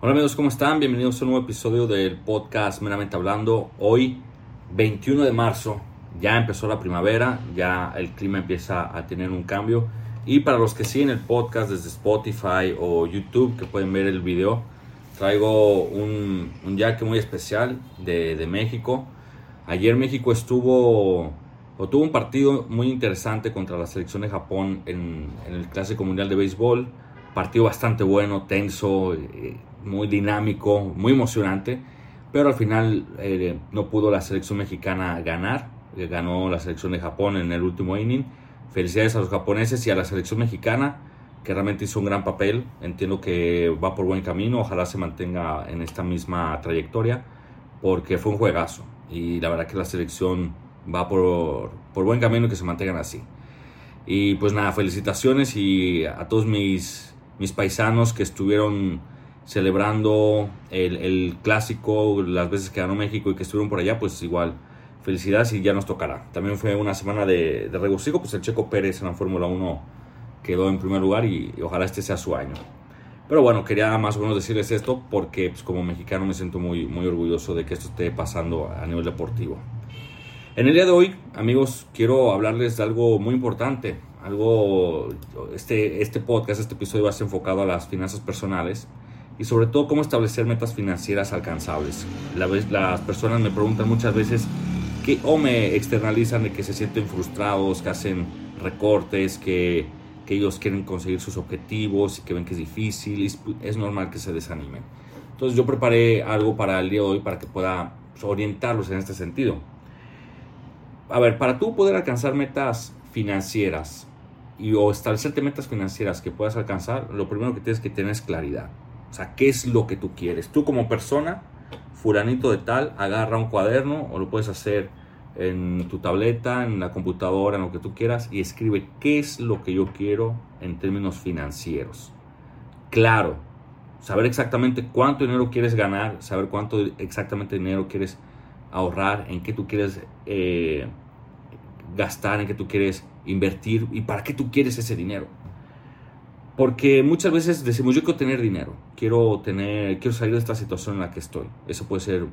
Hola amigos, ¿cómo están? Bienvenidos a un nuevo episodio del podcast Meramente Hablando. Hoy, 21 de marzo, ya empezó la primavera, ya el clima empieza a tener un cambio. Y para los que siguen el podcast desde Spotify o YouTube, que pueden ver el video, traigo un, un yaque muy especial de, de México. Ayer México estuvo o tuvo un partido muy interesante contra la selección de Japón en, en el Clásico Mundial de Béisbol. Partido bastante bueno, tenso, eh, muy dinámico, muy emocionante, pero al final eh, no pudo la selección mexicana ganar, eh, ganó la selección de Japón en el último inning. Felicidades a los japoneses y a la selección mexicana, que realmente hizo un gran papel. Entiendo que va por buen camino, ojalá se mantenga en esta misma trayectoria, porque fue un juegazo. Y la verdad que la selección va por, por buen camino y que se mantengan así. Y pues nada, felicitaciones y a todos mis, mis paisanos que estuvieron celebrando el, clásico, las veces que ganó México y que estuvieron por allá, pues igual, felicidades y ya nos tocará. También fue una semana de, de regocijo, pues el Checo Pérez en la Fórmula 1 quedó en primer lugar y, y, ojalá este sea su año. Pero bueno, quería más o menos decirles esto porque pues, como mexicano me siento muy, muy orgulloso de que esto esté pasando a nivel deportivo. En el día de hoy, amigos, quiero hablarles de algo muy importante. Algo, este, este podcast, este episodio va a ser enfocado a las finanzas personales y sobre todo cómo establecer metas financieras alcanzables. La, las personas me preguntan muchas veces que, o me externalizan de que se sienten frustrados, que hacen recortes, que, que ellos quieren conseguir sus objetivos y que ven que es difícil es normal que se desanimen. Entonces yo preparé algo para el día de hoy para que pueda orientarlos en este sentido. A ver, para tú poder alcanzar metas financieras y o establecerte metas financieras que puedas alcanzar, lo primero que tienes que tener es claridad. O sea, ¿qué es lo que tú quieres? Tú como persona, fulanito de tal, agarra un cuaderno o lo puedes hacer en tu tableta, en la computadora, en lo que tú quieras y escribe qué es lo que yo quiero en términos financieros. Claro, saber exactamente cuánto dinero quieres ganar, saber cuánto exactamente dinero quieres ahorrar, en qué tú quieres eh, gastar, en qué tú quieres invertir y para qué tú quieres ese dinero. Porque muchas veces decimos, yo quiero tener dinero, quiero, tener, quiero salir de esta situación en la que estoy. Eso puede ser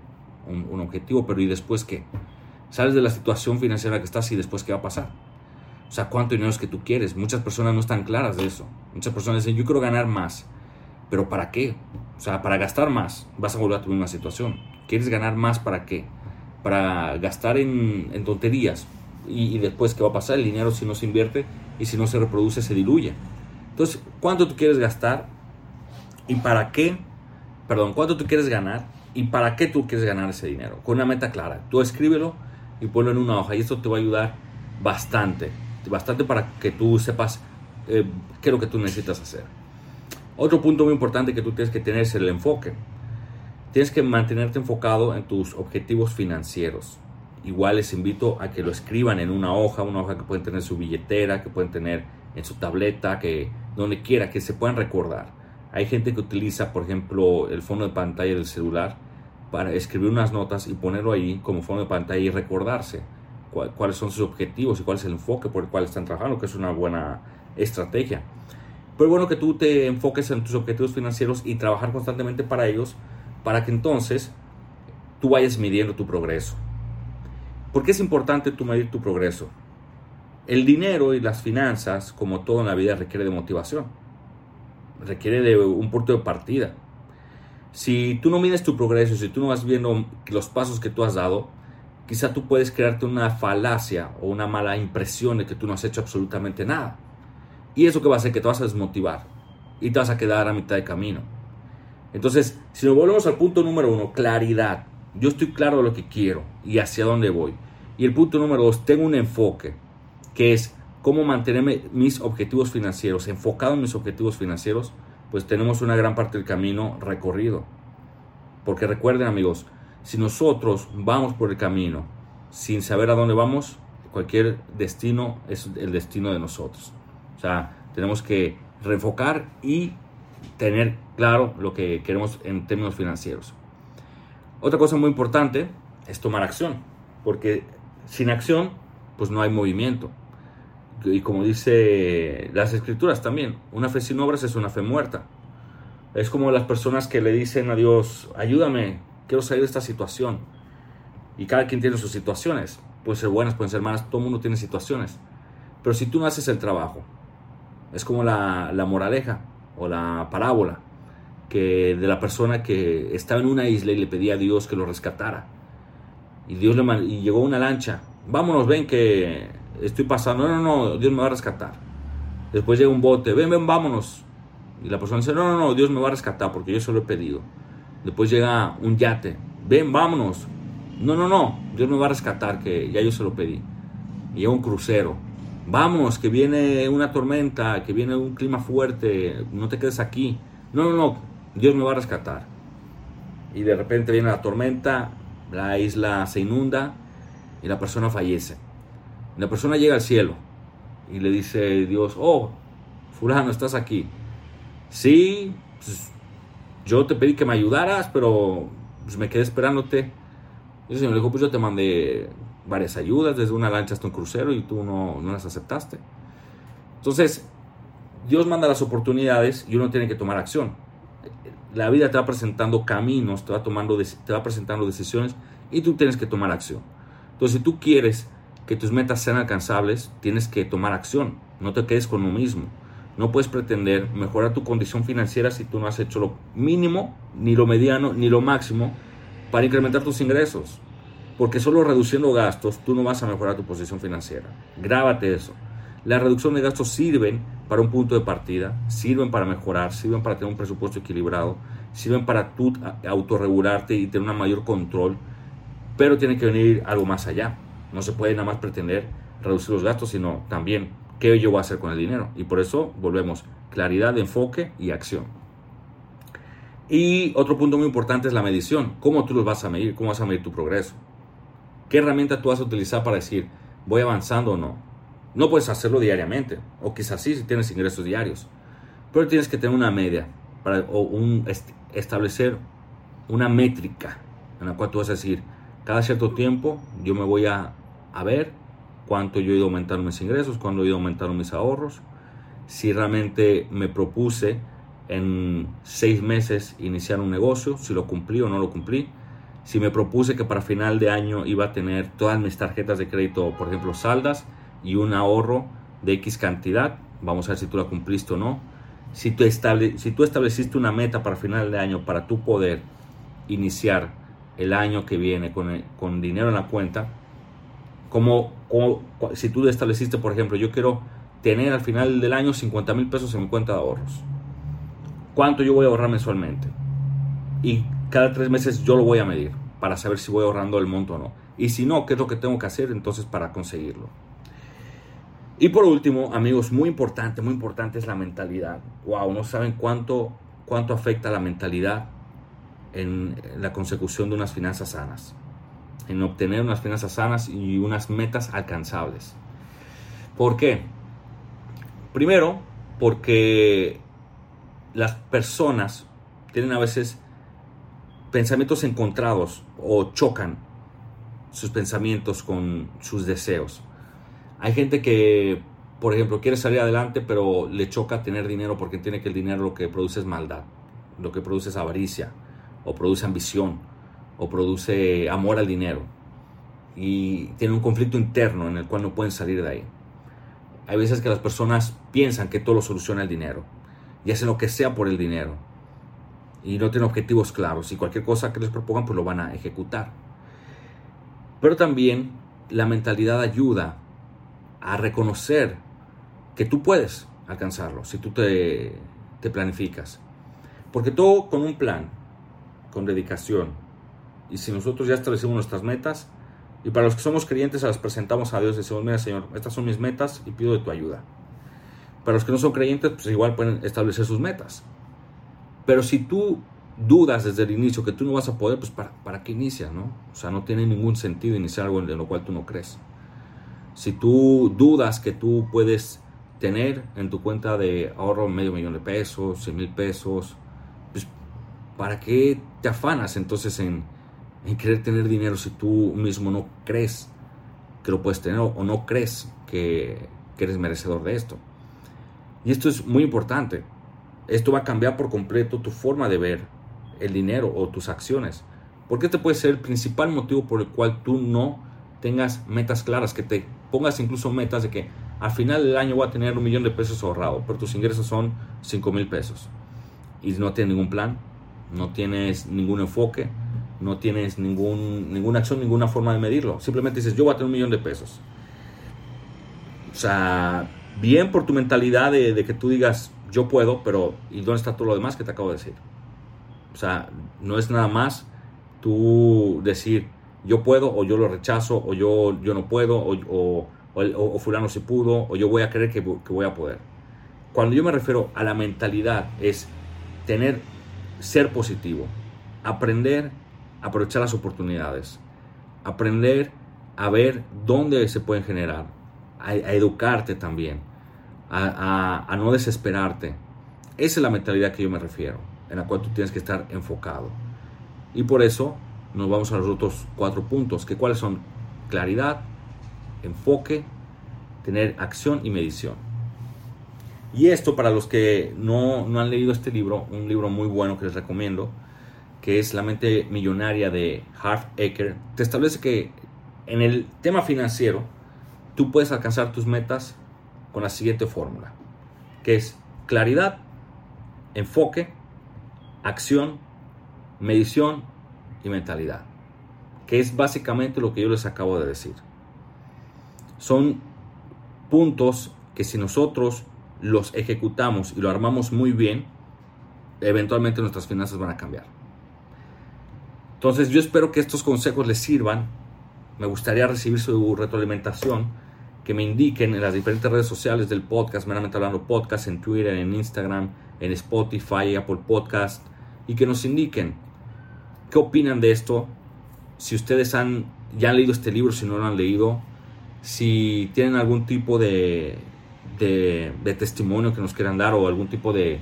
un, objetivo, pero ¿y después qué? Sales de la situación financiera que estás y después qué va a pasar. O sea, ¿cuánto dinero es que tú quieres? Muchas personas no están claras de eso. Muchas personas dicen, yo quiero ganar más, pero ¿para qué? O sea, para gastar más vas a volver a tu misma situación. ¿Quieres ganar más para qué? Para gastar en, en tonterías. Y, y después, ¿qué va a pasar? El dinero si no se invierte y si no se reproduce, se diluye. Entonces, ¿cuánto tú quieres gastar? ¿Y para qué? Perdón, ¿cuánto tú quieres ganar? ¿Y para qué tú quieres ganar ese dinero? Con una meta clara. Tú escríbelo y ponlo en una hoja y esto te va a ayudar bastante. Bastante para que tú sepas eh, qué es lo que tú necesitas hacer. Otro punto muy importante que tú tienes que tener es el enfoque. Tienes que mantenerte enfocado en tus objetivos financieros. Igual les invito a que lo escriban en una hoja, una hoja que pueden tener en su billetera, que pueden tener en su tableta, que donde quiera, que se puedan recordar. Hay gente que utiliza, por ejemplo, el fondo de pantalla del celular para escribir unas notas y ponerlo ahí como fondo de pantalla y recordarse cuál, cuáles son sus objetivos y cuál es el enfoque por el cual están trabajando, que es una buena estrategia. Pero bueno que tú te enfoques en tus objetivos financieros y trabajar constantemente para ellos, para que entonces tú vayas midiendo tu progreso. ¿Por qué es importante tú medir tu progreso? El dinero y las finanzas, como todo en la vida, requiere de motivación. Requiere de un punto de partida. Si tú no mides tu progreso, si tú no vas viendo los pasos que tú has dado, quizá tú puedes crearte una falacia o una mala impresión de que tú no has hecho absolutamente nada. Y eso que va a hacer que te vas a desmotivar y te vas a quedar a mitad de camino. Entonces, si nos volvemos al punto número uno, claridad. Yo estoy claro de lo que quiero y hacia dónde voy. Y el punto número dos, tengo un enfoque que es cómo mantenerme mis objetivos financieros, enfocado en mis objetivos financieros, pues tenemos una gran parte del camino recorrido. Porque recuerden amigos, si nosotros vamos por el camino sin saber a dónde vamos, cualquier destino es el destino de nosotros. O sea, tenemos que reenfocar y tener claro lo que queremos en términos financieros. Otra cosa muy importante es tomar acción, porque sin acción, pues no hay movimiento y como dice las escrituras también, una fe sin obras es una fe muerta. Es como las personas que le dicen a Dios, ayúdame, quiero salir de esta situación. Y cada quien tiene sus situaciones. Pueden ser buenas, pueden ser malas, todo el mundo tiene situaciones. Pero si tú no haces el trabajo, es como la, la moraleja o la parábola que de la persona que estaba en una isla y le pedía a Dios que lo rescatara. Y Dios le y llegó una lancha. Vámonos, ven que estoy pasando. No, no, no, Dios me va a rescatar. Después llega un bote. Ven, ven, vámonos. Y la persona dice, no, no, no, Dios me va a rescatar porque yo se lo he pedido. Después llega un yate. Ven, vámonos. No, no, no, Dios me va a rescatar que ya yo se lo pedí. Y llega un crucero. Vámonos, que viene una tormenta, que viene un clima fuerte. No te quedes aquí. No, no, no, Dios me va a rescatar. Y de repente viene la tormenta, la isla se inunda y la persona fallece. La persona llega al cielo y le dice Dios, oh, fulano, estás aquí. Sí, pues, yo te pedí que me ayudaras, pero pues, me quedé esperándote. Y el Señor le dijo, pues yo te mandé varias ayudas, desde una lancha hasta un crucero, y tú no, no las aceptaste. Entonces, Dios manda las oportunidades y uno tiene que tomar acción. La vida te va presentando caminos, te va, tomando, te va presentando decisiones y tú tienes que tomar acción. Entonces, si tú quieres que tus metas sean alcanzables, tienes que tomar acción. No te quedes con lo mismo. No puedes pretender mejorar tu condición financiera si tú no has hecho lo mínimo, ni lo mediano, ni lo máximo para incrementar tus ingresos. Porque solo reduciendo gastos tú no vas a mejorar tu posición financiera. Grábate eso. La reducción de gastos sirven para un punto de partida, sirven para mejorar, sirven para tener un presupuesto equilibrado, sirven para tú autorregularte y tener un mayor control, pero tiene que venir algo más allá. No se puede nada más pretender reducir los gastos, sino también qué yo voy a hacer con el dinero. Y por eso volvemos, claridad enfoque y acción. Y otro punto muy importante es la medición. ¿Cómo tú los vas a medir? ¿Cómo vas a medir tu progreso? ¿Qué herramienta tú vas a utilizar para decir, voy avanzando o no? No puedes hacerlo diariamente, o quizás sí si tienes ingresos diarios, pero tienes que tener una media para, o un, establecer una métrica en la cual tú vas a decir, cada cierto tiempo yo me voy a, a ver cuánto yo he ido aumentando mis ingresos, cuánto he ido aumentando mis ahorros, si realmente me propuse en seis meses iniciar un negocio, si lo cumplí o no lo cumplí, si me propuse que para final de año iba a tener todas mis tarjetas de crédito, por ejemplo, saldas, y un ahorro de X cantidad. Vamos a ver si tú la cumpliste o no. Si tú, si tú estableciste una meta para final de año para tú poder iniciar el año que viene con, con dinero en la cuenta, como, si tú estableciste, por ejemplo, yo quiero tener al final del año 50 mil pesos en mi cuenta de ahorros. ¿Cuánto yo voy a ahorrar mensualmente? Y cada tres meses yo lo voy a medir para saber si voy ahorrando el monto o no. Y si no, ¿qué es lo que tengo que hacer entonces para conseguirlo? Y por último, amigos, muy importante, muy importante es la mentalidad. Wow, no saben cuánto, cuánto afecta la mentalidad en la consecución de unas finanzas sanas, en obtener unas finanzas sanas y unas metas alcanzables. ¿Por qué? Primero, porque las personas tienen a veces pensamientos encontrados o chocan sus pensamientos con sus deseos. Hay gente que, por ejemplo, quiere salir adelante, pero le choca tener dinero porque entiende que el dinero lo que produce es maldad, lo que produce es avaricia, o produce ambición, o produce amor al dinero. Y tiene un conflicto interno en el cual no pueden salir de ahí. Hay veces que las personas piensan que todo lo soluciona el dinero y hacen lo que sea por el dinero y no tienen objetivos claros y cualquier cosa que les propongan pues lo van a ejecutar. Pero también la mentalidad ayuda a reconocer que tú puedes alcanzarlo si tú te, te planificas. Porque todo con un plan, con dedicación. Y si nosotros ya establecimos nuestras metas, y para los que somos creyentes, las presentamos a Dios y decimos, mira Señor, estas son mis metas y pido de tu ayuda. Para los que no son creyentes, pues igual pueden establecer sus metas. Pero si tú dudas desde el inicio que tú no vas a poder, pues ¿para, para qué inicias? No? O sea, no tiene ningún sentido iniciar algo en lo cual tú no crees. Si tú dudas que tú puedes tener en tu cuenta de ahorro medio millón de pesos, 100 mil pesos, pues ¿para qué te afanas entonces en, querer tener dinero si tú mismo no crees que lo puedes tener o no crees que, que eres merecedor de esto? Y esto es muy importante. Esto va a cambiar por completo tu forma de ver el dinero o tus acciones. Porque este puede ser el principal motivo por el cual tú no tengas metas claras, que te pongas incluso metas de que al final del año voy a tener un millón de pesos ahorrado, pero tus ingresos son 5 mil pesos. Y no tienes ningún plan, no tienes ningún enfoque, no tienes ningún, ninguna acción, ninguna forma de medirlo. Simplemente dices, yo voy a tener un millón de pesos. O sea, bien por tu mentalidad de, que tú digas, yo puedo, pero ¿y dónde está todo lo demás que te acabo de decir? O sea, no es nada más tú decir, yo puedo o yo lo rechazo o yo, yo no puedo o, o, fulano se pudo o yo voy a creer que, voy a poder. Cuando yo me refiero a la mentalidad es tener, ser positivo, aprender aprovechar las oportunidades, aprender a ver dónde se pueden generar, a, educarte también, a, no desesperarte. Esa es la mentalidad que yo me refiero, en la cual tú tienes que estar enfocado. Y por eso nos vamos a los otros cuatro puntos, que cuáles son claridad, enfoque, tener acción y medición. Y esto para los que no, no han leído este libro, un libro muy bueno que les recomiendo, que es La mente millonaria de Harv Eker, te establece que en el tema financiero tú puedes alcanzar tus metas con la siguiente fórmula, que es claridad, enfoque, acción, medición y mentalidad, que es básicamente lo que yo les acabo de decir. Son puntos que si nosotros los ejecutamos y lo armamos muy bien, eventualmente nuestras finanzas van a cambiar. Entonces yo espero que estos consejos les sirvan. Me gustaría recibir su retroalimentación, que me indiquen en las diferentes redes sociales del podcast, meramente hablando podcast, en Twitter, en Instagram, en Spotify, Apple Podcast, y que nos indiquen ¿Qué opinan de esto? Si ustedes han, ya han leído este libro, si no lo han leído, si tienen algún tipo de, de, testimonio que nos quieran dar o algún tipo de,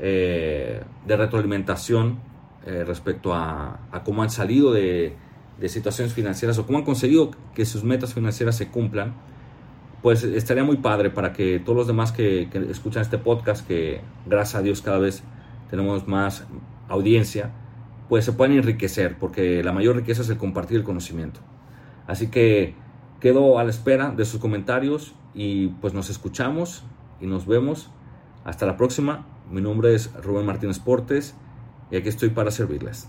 eh, de retroalimentación eh, respecto a, cómo han salido de, situaciones financieras o cómo han conseguido que sus metas financieras se cumplan, pues estaría muy padre para que todos los demás que, escuchan este podcast, que gracias a Dios cada vez tenemos más audiencia, pues se pueden enriquecer, porque la mayor riqueza es el compartir el conocimiento. Así que quedo a la espera de sus comentarios y pues nos escuchamos y nos vemos. Hasta la próxima. Mi nombre es Rubén Martínez Portes y aquí estoy para servirles.